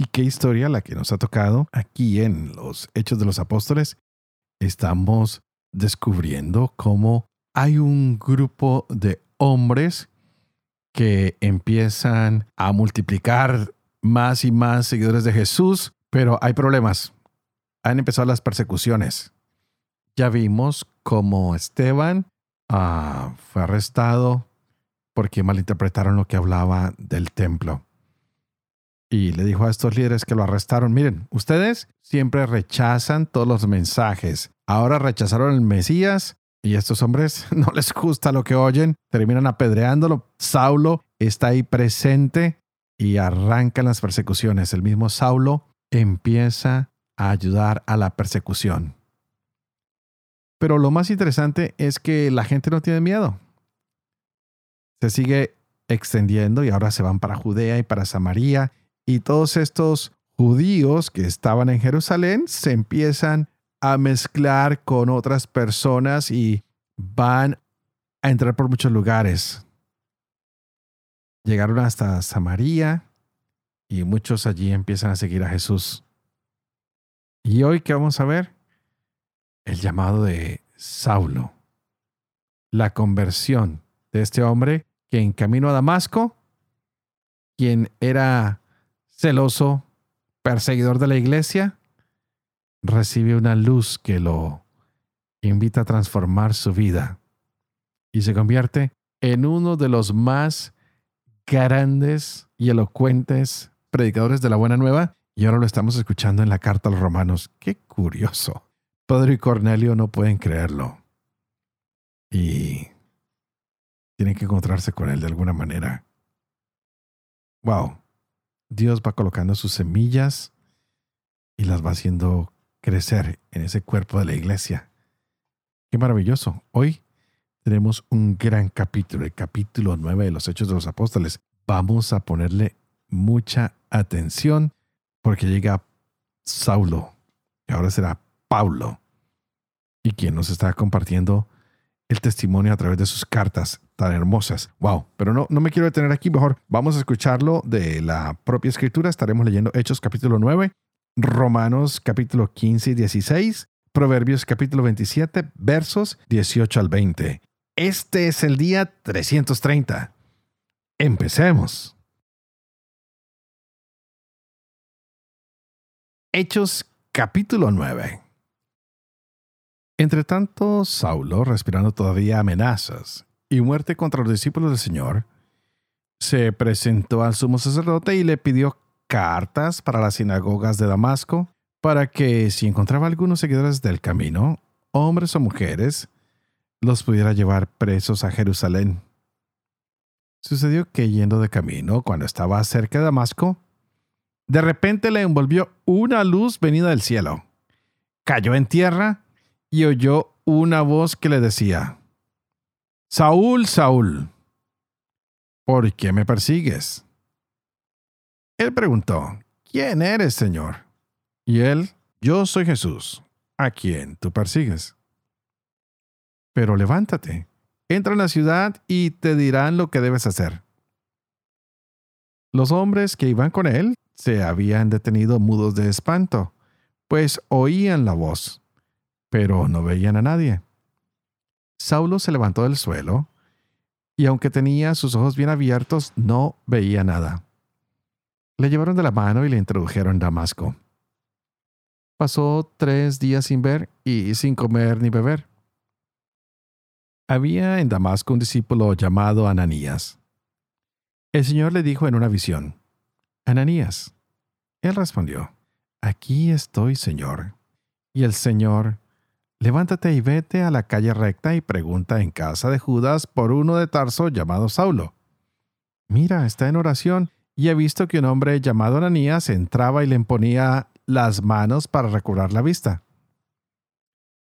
Y qué historia la que nos ha tocado aquí en los Hechos de los Apóstoles. Estamos descubriendo cómo hay un grupo de hombres que empiezan a multiplicar más y más seguidores de Jesús, pero hay problemas. Han empezado las persecuciones. Ya vimos cómo Esteban ah, fue arrestado porque malinterpretaron lo que hablaba del templo y le dijo a estos líderes que lo arrestaron, miren, ustedes siempre rechazan todos los mensajes. Ahora rechazaron el Mesías y estos hombres no les gusta lo que oyen, terminan apedreándolo. Saulo está ahí presente y arrancan las persecuciones. El mismo Saulo empieza a ayudar a la persecución. Pero lo más interesante es que la gente no tiene miedo. Se sigue extendiendo y ahora se van para Judea y para Samaria y todos estos judíos que estaban en Jerusalén se empiezan a mezclar con otras personas y van a entrar por muchos lugares. Llegaron hasta Samaria y muchos allí empiezan a seguir a Jesús. Y hoy, ¿qué vamos a ver? El llamado de Saulo. La conversión de este hombre que en camino a Damasco, quien era celoso, perseguidor de la iglesia, recibe una luz que lo invita a transformar su vida y se convierte en uno de los más grandes y elocuentes predicadores de la buena nueva y ahora lo estamos escuchando en la carta a los romanos. Qué curioso. Pedro y Cornelio no pueden creerlo y tienen que encontrarse con él de alguna manera. Wow. Dios va colocando sus semillas y las va haciendo crecer en ese cuerpo de la iglesia. Qué maravilloso. Hoy tenemos un gran capítulo, el capítulo 9 de los Hechos de los Apóstoles. Vamos a ponerle mucha atención porque llega Saulo, y ahora será Paulo, y quien nos está compartiendo el testimonio a través de sus cartas tan hermosas. Wow, pero no, no me quiero detener aquí, mejor vamos a escucharlo de la propia escritura. Estaremos leyendo Hechos capítulo 9, Romanos capítulo 15 y 16, Proverbios capítulo 27, versos 18 al 20. Este es el día 330. Empecemos. Hechos capítulo 9. Entre tanto, Saulo, respirando todavía amenazas y muerte contra los discípulos del Señor, se presentó al sumo sacerdote y le pidió cartas para las sinagogas de Damasco, para que si encontraba algunos seguidores del camino, hombres o mujeres, los pudiera llevar presos a Jerusalén. Sucedió que yendo de camino, cuando estaba cerca de Damasco, de repente le envolvió una luz venida del cielo. Cayó en tierra y oyó una voz que le decía, Saúl, Saúl, ¿por qué me persigues? Él preguntó, ¿quién eres, Señor? Y él, yo soy Jesús, a quien tú persigues. Pero levántate, entra en la ciudad y te dirán lo que debes hacer. Los hombres que iban con él se habían detenido mudos de espanto, pues oían la voz pero no veían a nadie. Saulo se levantó del suelo, y aunque tenía sus ojos bien abiertos, no veía nada. Le llevaron de la mano y le introdujeron en Damasco. Pasó tres días sin ver y sin comer ni beber. Había en Damasco un discípulo llamado Ananías. El Señor le dijo en una visión, Ananías. Él respondió, Aquí estoy, Señor. Y el Señor Levántate y vete a la calle recta y pregunta en casa de Judas por uno de Tarso llamado Saulo. Mira, está en oración y he visto que un hombre llamado Ananías entraba y le imponía las manos para recobrar la vista.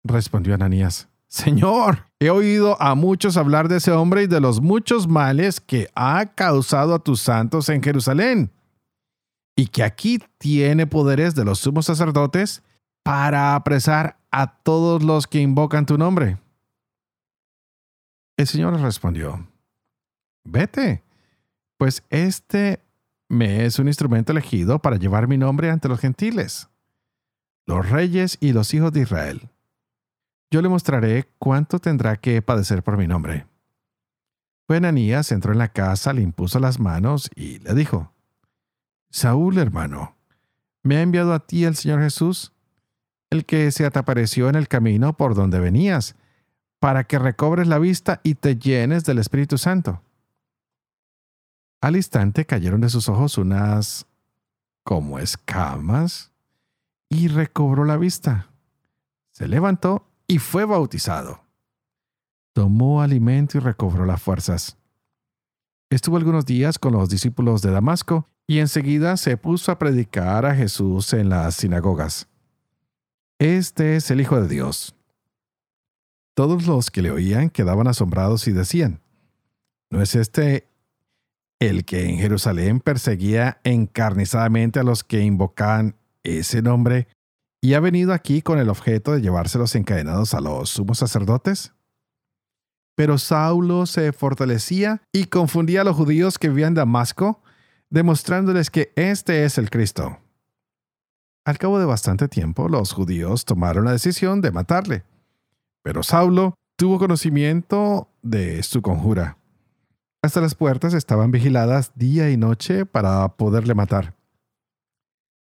Respondió Ananías, Señor, he oído a muchos hablar de ese hombre y de los muchos males que ha causado a tus santos en Jerusalén, y que aquí tiene poderes de los sumos sacerdotes para apresar a todos los que invocan tu nombre. El Señor respondió, Vete, pues este me es un instrumento elegido para llevar mi nombre ante los gentiles, los reyes y los hijos de Israel. Yo le mostraré cuánto tendrá que padecer por mi nombre. Fue Ananías, entró en la casa, le impuso las manos y le dijo, Saúl, hermano, me ha enviado a ti el Señor Jesús, el que se te apareció en el camino por donde venías, para que recobres la vista y te llenes del Espíritu Santo. Al instante cayeron de sus ojos unas como escamas y recobró la vista. Se levantó y fue bautizado. Tomó alimento y recobró las fuerzas. Estuvo algunos días con los discípulos de Damasco y enseguida se puso a predicar a Jesús en las sinagogas. Este es el Hijo de Dios. Todos los que le oían quedaban asombrados y decían, ¿no es este el que en Jerusalén perseguía encarnizadamente a los que invocaban ese nombre y ha venido aquí con el objeto de llevárselos encadenados a los sumos sacerdotes? Pero Saulo se fortalecía y confundía a los judíos que vivían en Damasco, demostrándoles que este es el Cristo. Al cabo de bastante tiempo, los judíos tomaron la decisión de matarle, pero Saulo tuvo conocimiento de su conjura. Hasta las puertas estaban vigiladas día y noche para poderle matar.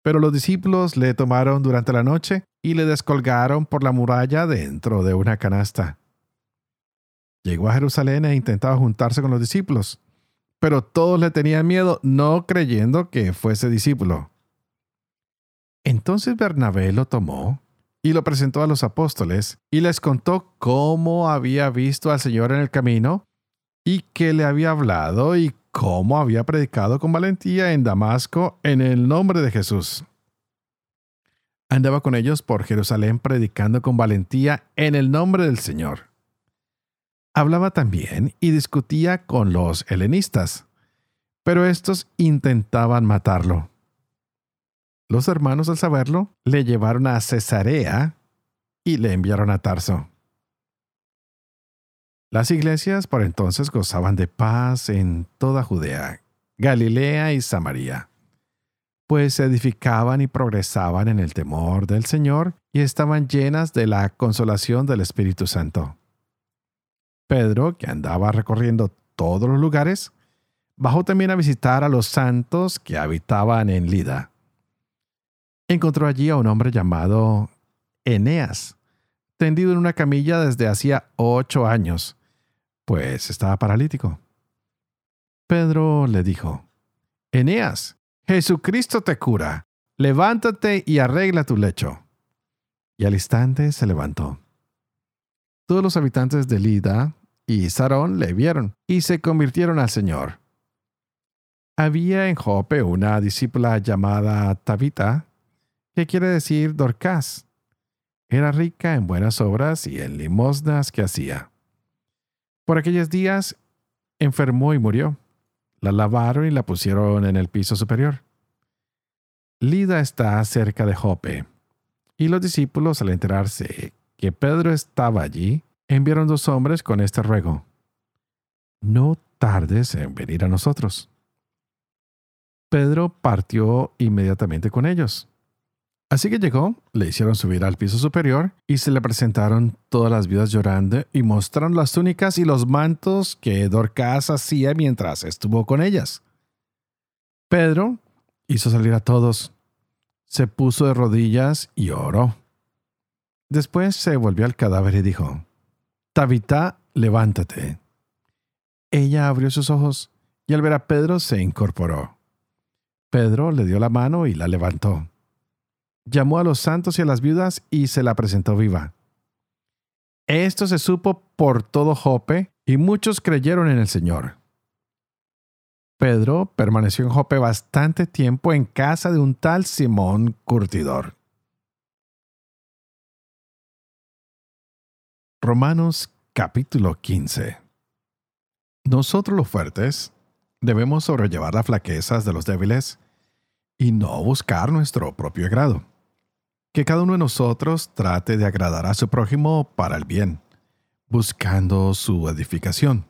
Pero los discípulos le tomaron durante la noche y le descolgaron por la muralla dentro de una canasta. Llegó a Jerusalén e intentaba juntarse con los discípulos, pero todos le tenían miedo, no creyendo que fuese discípulo. Entonces Bernabé lo tomó y lo presentó a los apóstoles y les contó cómo había visto al Señor en el camino y que le había hablado y cómo había predicado con valentía en Damasco en el nombre de Jesús. Andaba con ellos por Jerusalén predicando con valentía en el nombre del Señor. Hablaba también y discutía con los helenistas, pero estos intentaban matarlo. Los hermanos al saberlo le llevaron a Cesarea y le enviaron a Tarso. Las iglesias por entonces gozaban de paz en toda Judea, Galilea y Samaria, pues se edificaban y progresaban en el temor del Señor y estaban llenas de la consolación del Espíritu Santo. Pedro, que andaba recorriendo todos los lugares, bajó también a visitar a los santos que habitaban en Lida. Encontró allí a un hombre llamado Eneas, tendido en una camilla desde hacía ocho años, pues estaba paralítico. Pedro le dijo, Eneas, Jesucristo te cura, levántate y arregla tu lecho. Y al instante se levantó. Todos los habitantes de Lida y Sarón le vieron y se convirtieron al Señor. Había en Jope una discípula llamada Tabita, que quiere decir Dorcas. Era rica en buenas obras y en limosnas que hacía. Por aquellos días enfermó y murió. La lavaron y la pusieron en el piso superior. Lida está cerca de Jope, y los discípulos, al enterarse que Pedro estaba allí, enviaron dos hombres con este ruego. No tardes en venir a nosotros. Pedro partió inmediatamente con ellos. Así que llegó, le hicieron subir al piso superior y se le presentaron todas las vidas llorando y mostraron las túnicas y los mantos que Dorcas hacía mientras estuvo con ellas. Pedro hizo salir a todos, se puso de rodillas y oró. Después se volvió al cadáver y dijo, Tabitá, levántate. Ella abrió sus ojos y al ver a Pedro se incorporó. Pedro le dio la mano y la levantó llamó a los santos y a las viudas y se la presentó viva. Esto se supo por todo Jope y muchos creyeron en el Señor. Pedro permaneció en Jope bastante tiempo en casa de un tal Simón Curtidor. Romanos capítulo 15 Nosotros los fuertes debemos sobrellevar las flaquezas de los débiles y no buscar nuestro propio agrado. Que cada uno de nosotros trate de agradar a su prójimo para el bien, buscando su edificación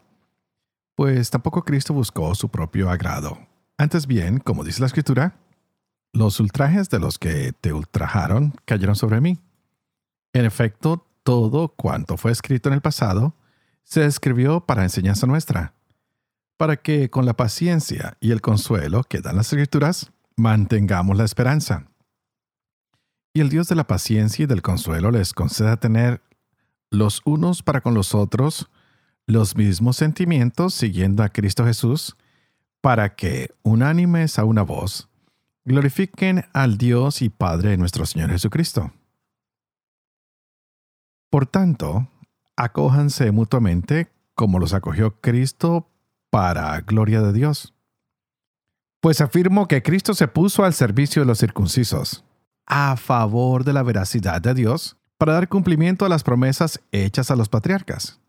pues tampoco Cristo buscó su propio agrado. Antes bien, como dice la Escritura, los ultrajes de los que te ultrajaron cayeron sobre mí. En efecto, todo cuanto fue escrito en el pasado se escribió para enseñanza nuestra, para que con la paciencia y el consuelo que dan las escrituras mantengamos la esperanza. Y el Dios de la paciencia y del consuelo les conceda tener los unos para con los otros los mismos sentimientos siguiendo a Cristo Jesús, para que, unánimes a una voz, glorifiquen al Dios y Padre de nuestro Señor Jesucristo. Por tanto, acójanse mutuamente como los acogió Cristo para gloria de Dios. Pues afirmo que Cristo se puso al servicio de los circuncisos, a favor de la veracidad de Dios, para dar cumplimiento a las promesas hechas a los patriarcas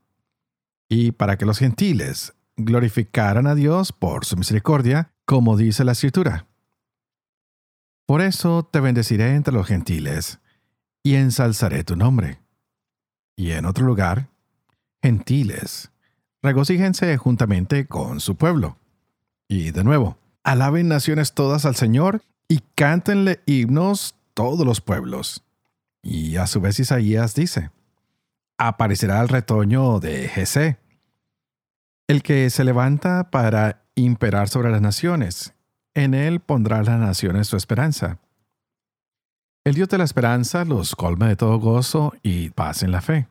y para que los gentiles glorificaran a Dios por su misericordia, como dice la Escritura. Por eso te bendeciré entre los gentiles, y ensalzaré tu nombre. Y en otro lugar, gentiles, regocíjense juntamente con su pueblo. Y de nuevo, alaben naciones todas al Señor y cántenle himnos todos los pueblos. Y a su vez Isaías dice, aparecerá el retoño de Jesé, el que se levanta para imperar sobre las naciones. En él pondrá las naciones su esperanza. El Dios de la esperanza los colma de todo gozo y paz en la fe,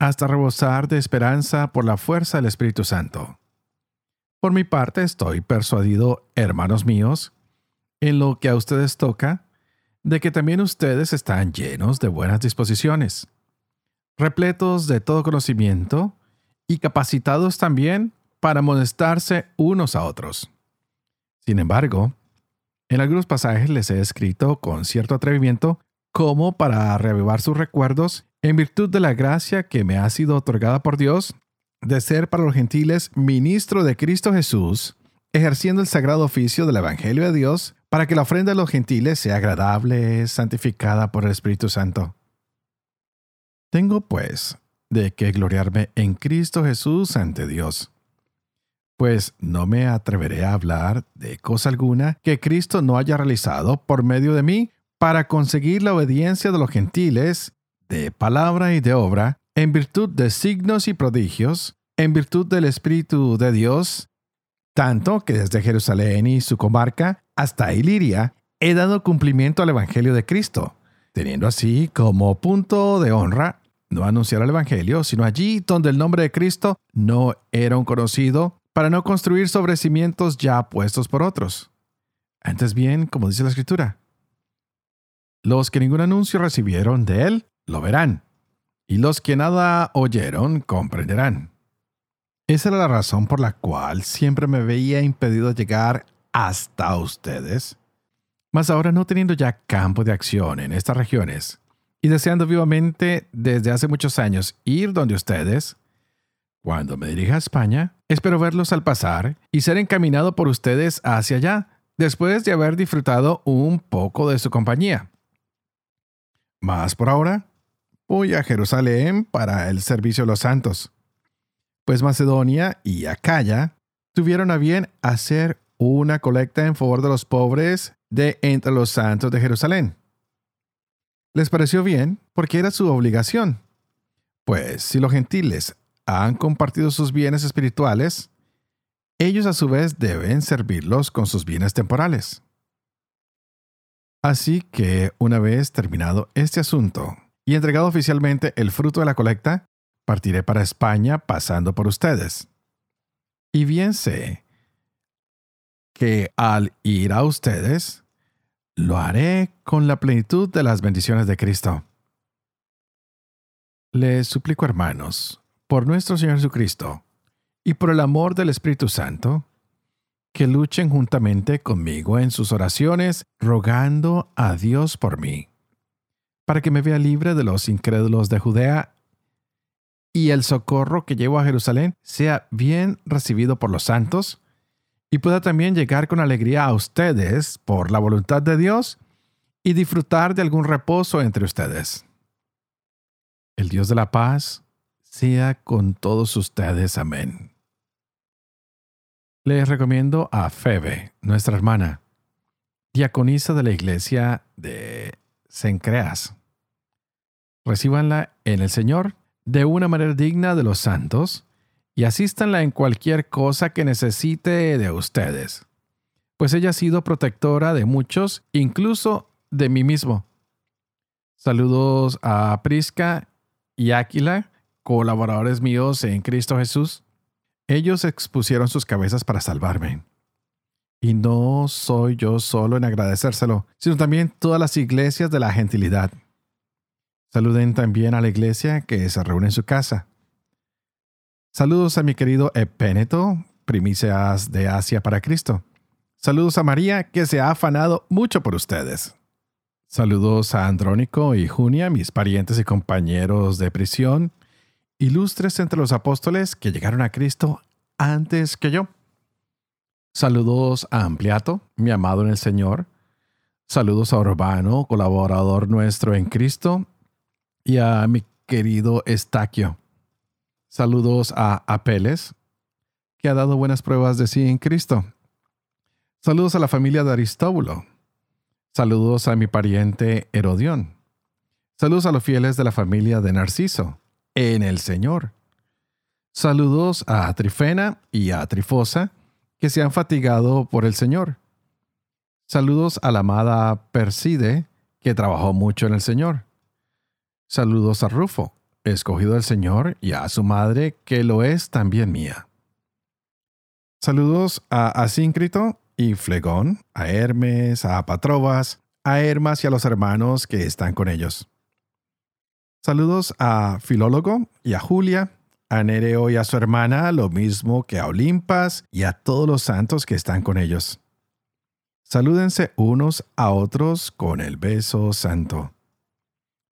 hasta rebosar de esperanza por la fuerza del Espíritu Santo. Por mi parte estoy persuadido, hermanos míos, en lo que a ustedes toca, de que también ustedes están llenos de buenas disposiciones repletos de todo conocimiento y capacitados también para amonestarse unos a otros. Sin embargo, en algunos pasajes les he escrito con cierto atrevimiento como para reavivar sus recuerdos en virtud de la gracia que me ha sido otorgada por Dios de ser para los gentiles ministro de Cristo Jesús, ejerciendo el sagrado oficio del Evangelio de Dios para que la ofrenda de los gentiles sea agradable, santificada por el Espíritu Santo. Tengo, pues, de que gloriarme en Cristo Jesús ante Dios. Pues no me atreveré a hablar de cosa alguna que Cristo no haya realizado por medio de mí para conseguir la obediencia de los gentiles, de palabra y de obra, en virtud de signos y prodigios, en virtud del Espíritu de Dios, tanto que desde Jerusalén y su comarca hasta Iliria he dado cumplimiento al Evangelio de Cristo teniendo así como punto de honra no anunciar el Evangelio, sino allí donde el nombre de Cristo no era un conocido, para no construir sobre cimientos ya puestos por otros. Antes bien, como dice la Escritura, los que ningún anuncio recibieron de él, lo verán, y los que nada oyeron, comprenderán. Esa era la razón por la cual siempre me veía impedido llegar hasta ustedes mas ahora no teniendo ya campo de acción en estas regiones y deseando vivamente desde hace muchos años ir donde ustedes, cuando me dirija a España, espero verlos al pasar y ser encaminado por ustedes hacia allá, después de haber disfrutado un poco de su compañía. Mas por ahora, voy a Jerusalén para el servicio de los santos, pues Macedonia y Acaya tuvieron a bien hacer una colecta en favor de los pobres de entre los santos de Jerusalén. Les pareció bien porque era su obligación. Pues si los gentiles han compartido sus bienes espirituales, ellos a su vez deben servirlos con sus bienes temporales. Así que una vez terminado este asunto y entregado oficialmente el fruto de la colecta, partiré para España pasando por ustedes. Y bien sé que al ir a ustedes, lo haré con la plenitud de las bendiciones de Cristo. Les suplico, hermanos, por nuestro Señor Jesucristo y por el amor del Espíritu Santo, que luchen juntamente conmigo en sus oraciones, rogando a Dios por mí, para que me vea libre de los incrédulos de Judea y el socorro que llevo a Jerusalén sea bien recibido por los santos y pueda también llegar con alegría a ustedes por la voluntad de Dios y disfrutar de algún reposo entre ustedes. El Dios de la paz sea con todos ustedes. Amén. Les recomiendo a Febe, nuestra hermana, diaconisa de la iglesia de Sencreas. Recíbanla en el Señor de una manera digna de los santos y asístanla en cualquier cosa que necesite de ustedes, pues ella ha sido protectora de muchos, incluso de mí mismo. Saludos a Prisca y Áquila, colaboradores míos en Cristo Jesús. Ellos expusieron sus cabezas para salvarme. Y no soy yo solo en agradecérselo, sino también todas las iglesias de la gentilidad. Saluden también a la iglesia que se reúne en su casa. Saludos a mi querido Epéneto, primicias de Asia para Cristo. Saludos a María, que se ha afanado mucho por ustedes. Saludos a Andrónico y Junia, mis parientes y compañeros de prisión ilustres entre los apóstoles que llegaron a Cristo antes que yo. Saludos a Ampliato, mi amado en el Señor. Saludos a Urbano, colaborador nuestro en Cristo. Y a mi querido Estaquio. Saludos a Apeles, que ha dado buenas pruebas de sí en Cristo. Saludos a la familia de Aristóbulo. Saludos a mi pariente Herodión. Saludos a los fieles de la familia de Narciso en el Señor. Saludos a Trifena y a Trifosa, que se han fatigado por el Señor. Saludos a la amada Perside, que trabajó mucho en el Señor. Saludos a Rufo, escogido del Señor, y a su madre, que lo es también mía. Saludos a Asíncrito y Flegón, a Hermes, a Patrobas, a Hermas y a los hermanos que están con ellos. Saludos a Filólogo y a Julia, a Nereo y a su hermana, lo mismo que a Olimpas y a todos los santos que están con ellos. Salúdense unos a otros con el beso santo.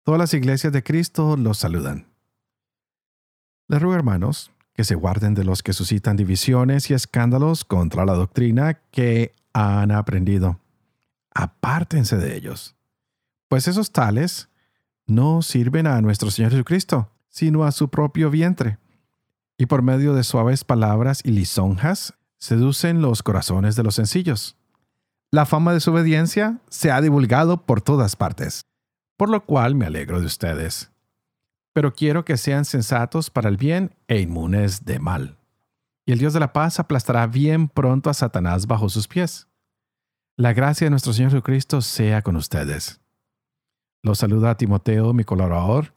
Todas las iglesias de Cristo los saludan. Les ruego, hermanos, que se guarden de los que suscitan divisiones y escándalos contra la doctrina que han aprendido. Apártense de ellos, pues esos tales no sirven a nuestro Señor Jesucristo, sino a su propio vientre. Y por medio de suaves palabras y lisonjas, seducen los corazones de los sencillos. La fama de su obediencia se ha divulgado por todas partes, por lo cual me alegro de ustedes. Pero quiero que sean sensatos para el bien e inmunes de mal. Y el Dios de la paz aplastará bien pronto a Satanás bajo sus pies. La gracia de nuestro Señor Jesucristo sea con ustedes. Los saluda Timoteo, mi colaborador,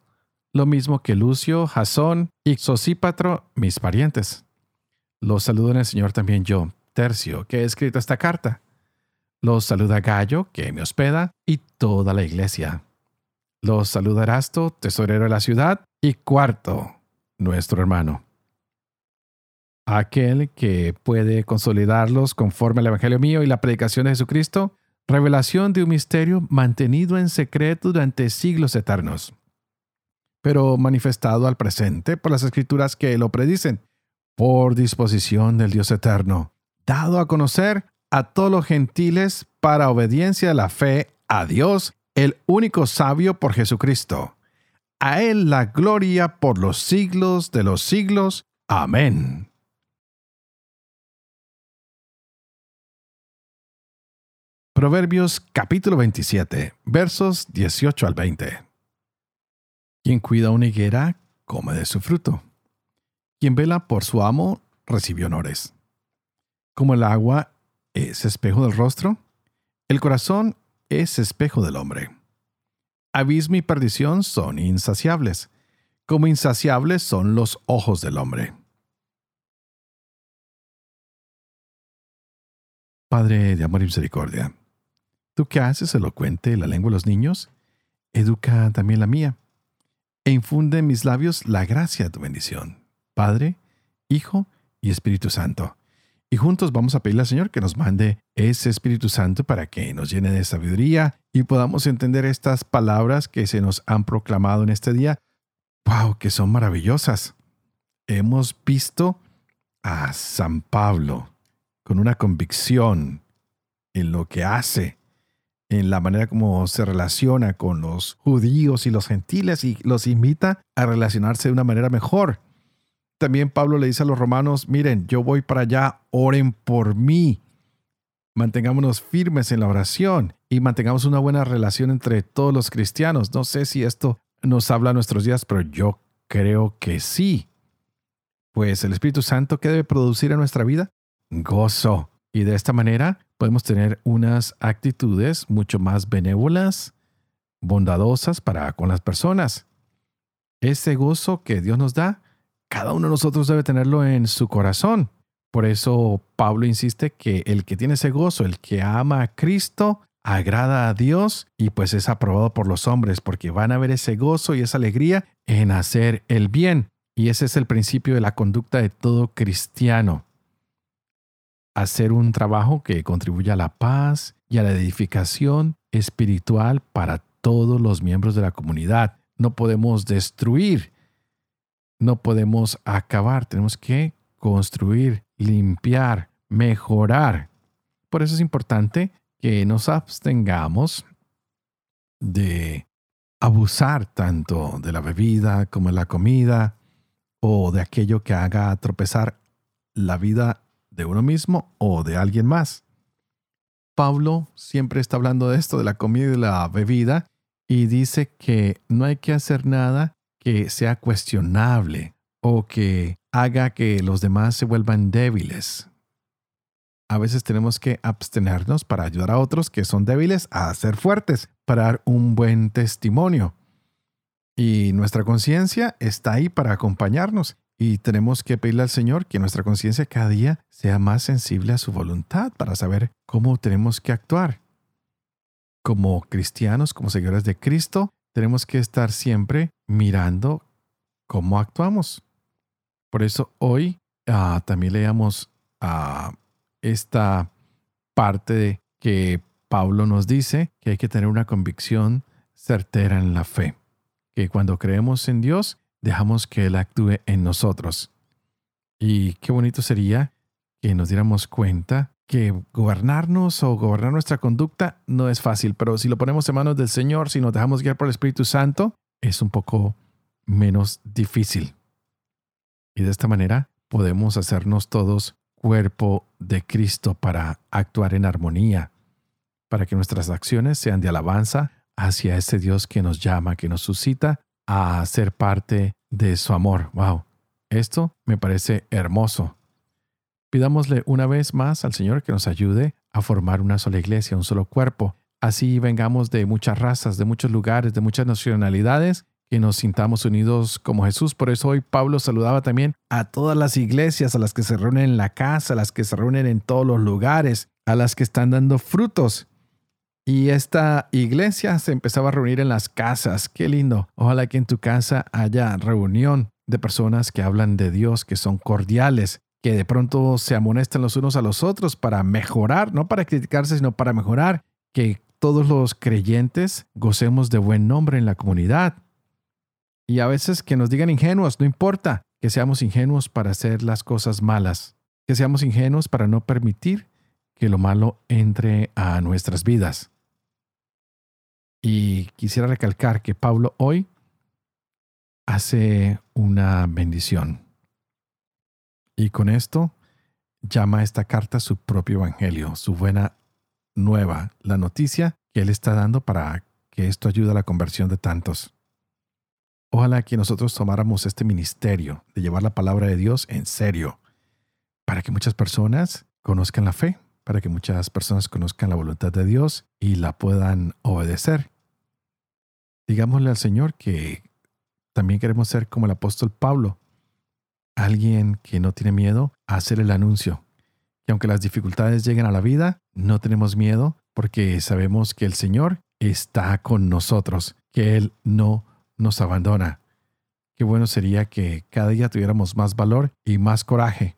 lo mismo que Lucio, Jasón y Sosípatro, mis parientes. Los saludo en el Señor también yo, Tercio, que he escrito esta carta. Los saluda Gallo, que me hospeda, y toda la iglesia. Los saluda Erasto, tesorero de la ciudad, y Cuarto, nuestro hermano. Aquel que puede consolidarlos conforme al Evangelio mío y la predicación de Jesucristo, revelación de un misterio mantenido en secreto durante siglos eternos, pero manifestado al presente por las escrituras que lo predicen, por disposición del Dios eterno, dado a conocer a todos los gentiles para obediencia de la fe a Dios, el único sabio por Jesucristo. A Él la gloria por los siglos de los siglos. Amén. Proverbios capítulo 27, versos 18 al 20. Quien cuida una higuera, come de su fruto. Quien vela por su amo, recibe honores. Como el agua es espejo del rostro, el corazón es espejo del hombre. Abismo y perdición son insaciables, como insaciables son los ojos del hombre. Padre de amor y misericordia, Tú que haces elocuente la lengua de los niños, educa también la mía, e infunde en mis labios la gracia de tu bendición, Padre, Hijo y Espíritu Santo, Y juntos vamos a pedirle al Señor que nos mande ese Espíritu Santo para que nos llene de sabiduría y podamos entender estas palabras que se nos han proclamado en este día. ¡Wow! Que son maravillosas. Hemos visto a San Pablo con una convicción en lo que hace, en la manera como se relaciona con los judíos y los gentiles y los invita a relacionarse de una manera mejor. También Pablo le dice a los romanos, miren, yo voy para allá, oren por mí. Mantengámonos firmes en la oración y mantengamos una buena relación entre todos los cristianos. No sé si esto nos habla a nuestros días, pero yo creo que sí. Pues el Espíritu Santo, ¿qué debe producir en nuestra vida? Gozo. Y de esta manera podemos tener unas actitudes mucho más benévolas, bondadosas para con las personas. Ese gozo que Dios nos da, cada uno de nosotros debe tenerlo en su corazón. Por eso Pablo insiste que el que tiene ese gozo, el que ama a Cristo, agrada a Dios y pues es aprobado por los hombres porque van a ver ese gozo y esa alegría en hacer el bien. Y ese es el principio de la conducta de todo cristiano hacer un trabajo que contribuya a la paz y a la edificación espiritual para todos los miembros de la comunidad. No podemos destruir, no podemos acabar, tenemos que construir, limpiar, mejorar. Por eso es importante que nos abstengamos de abusar tanto de la bebida como de la comida o de aquello que haga tropezar la vida de uno mismo o de alguien más. Pablo siempre está hablando de esto, de la comida y de la bebida, y dice que no hay que hacer nada que sea cuestionable o que haga que los demás se vuelvan débiles. A veces tenemos que abstenernos para ayudar a otros que son débiles a ser fuertes, para dar un buen testimonio. Y nuestra conciencia está ahí para acompañarnos y tenemos que pedirle al Señor que nuestra conciencia cada día sea más sensible a su voluntad para saber cómo tenemos que actuar. Como cristianos, como seguidores de Cristo, tenemos que estar siempre mirando cómo actuamos. Por eso hoy ah, también leamos a esta parte que Pablo nos dice que hay que tener una convicción certera en la fe, que cuando creemos en Dios, dejamos que Él actúe en nosotros. Y qué bonito sería que nos diéramos cuenta que gobernarnos o gobernar nuestra conducta no es fácil, pero si lo ponemos en manos del Señor, si nos dejamos guiar por el Espíritu Santo, es un poco menos difícil. Y de esta manera podemos hacernos todos cuerpo de Cristo para actuar en armonía, para que nuestras acciones sean de alabanza hacia ese Dios que nos llama, que nos suscita a ser parte de su amor. Wow, esto me parece hermoso. Pidámosle una vez más al Señor que nos ayude a formar una sola iglesia, un solo cuerpo. Así vengamos de muchas razas, de muchos lugares, de muchas nacionalidades, que nos sintamos unidos como Jesús. Por eso hoy Pablo saludaba también a todas las iglesias, a las que se reúnen en la casa, a las que se reúnen en todos los lugares, a las que están dando frutos. Y esta iglesia se empezaba a reunir en las casas. Qué lindo. Ojalá que en tu casa haya reunión de personas que hablan de Dios, que son cordiales, que de pronto se amonestan los unos a los otros para mejorar, no para criticarse, sino para mejorar, que todos los creyentes gocemos de buen nombre en la comunidad. Y a veces que nos digan ingenuos, no importa, que seamos ingenuos para hacer las cosas malas, que seamos ingenuos para no permitir que lo malo entre a nuestras vidas. Y quisiera recalcar que Pablo hoy hace una bendición. Y con esto llama esta carta su propio evangelio, su buena nueva, la noticia que él está dando para que esto ayude a la conversión de tantos. Ojalá que nosotros tomáramos este ministerio de llevar la palabra de Dios en serio, para que muchas personas conozcan la fe, para que muchas personas conozcan la voluntad de Dios y la puedan obedecer digámosle al Señor que también queremos ser como el apóstol Pablo, alguien que no tiene miedo a hacer el anuncio. Que aunque las dificultades lleguen a la vida, no tenemos miedo porque sabemos que el Señor está con nosotros, que Él no nos abandona. Qué bueno sería que cada día tuviéramos más valor y más coraje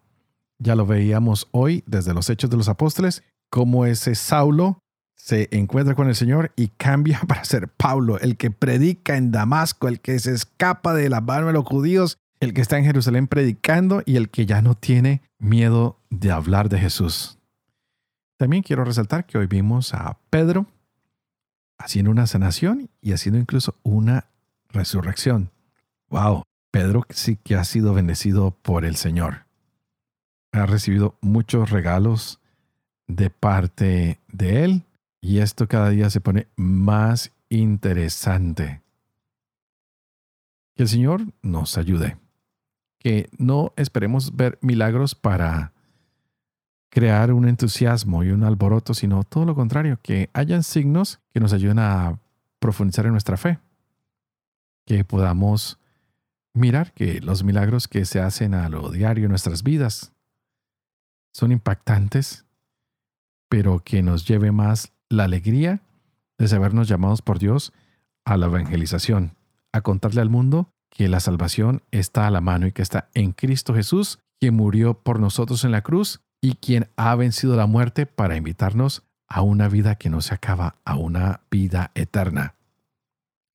Ya lo veíamos hoy desde los Hechos de los Apóstoles, cómo ese Saulo se encuentra con el Señor y cambia para ser Pablo, el que predica en Damasco, el que se escapa de la mano de los judíos, el que está en Jerusalén predicando y el que ya no tiene miedo de hablar de Jesús. También quiero resaltar que hoy vimos a Pedro haciendo una sanación y haciendo incluso una resurrección. ¡Wow! Pedro sí que ha sido bendecido por el Señor. Ha recibido muchos regalos de parte de Él y esto cada día se pone más interesante. Que el Señor nos ayude. Que no esperemos ver milagros para crear un entusiasmo y un alboroto, sino todo lo contrario, que hayan signos que nos ayuden a profundizar en nuestra fe. Que podamos mirar que los milagros que se hacen a lo diario en nuestras vidas son impactantes, pero que nos lleve más la alegría de sabernos llamados por Dios a la evangelización, a contarle al mundo que la salvación está a la mano y que está en Cristo Jesús, quien murió por nosotros en la cruz y quien ha vencido la muerte para invitarnos a una vida que no se acaba, a una vida eterna.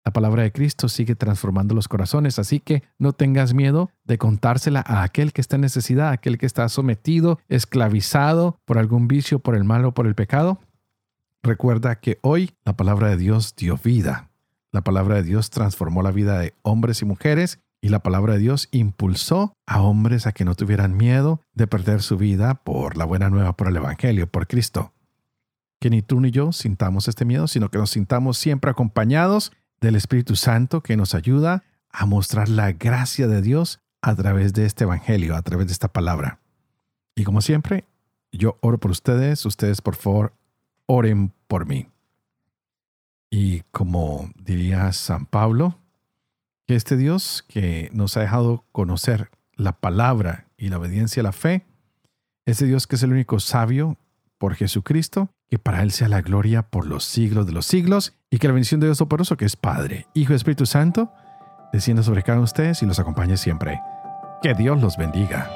La palabra de Cristo sigue transformando los corazones, así que no tengas miedo de contársela a aquel que está en necesidad, a aquel que está sometido, esclavizado por algún vicio, por el mal o por el pecado. Recuerda que hoy la palabra de Dios dio vida. La palabra de Dios transformó la vida de hombres y mujeres y la palabra de Dios impulsó a hombres a que no tuvieran miedo de perder su vida por la buena nueva, por el Evangelio, por Cristo. Que ni tú ni yo sintamos este miedo, sino que nos sintamos siempre acompañados del Espíritu Santo que nos ayuda a mostrar la gracia de Dios a través de este Evangelio, a través de esta palabra. Y como siempre, yo oro por ustedes, ustedes por favor oren por mí. Y como diría San Pablo, que este Dios que nos ha dejado conocer la palabra y la obediencia a la fe, ese Dios que es el único sabio por Jesucristo, que para Él sea la gloria por los siglos de los siglos, y que la bendición de Dios Toporoso, que es Padre, Hijo y Espíritu Santo, descienda sobre cada uno de ustedes y los acompañe siempre. Que Dios los bendiga.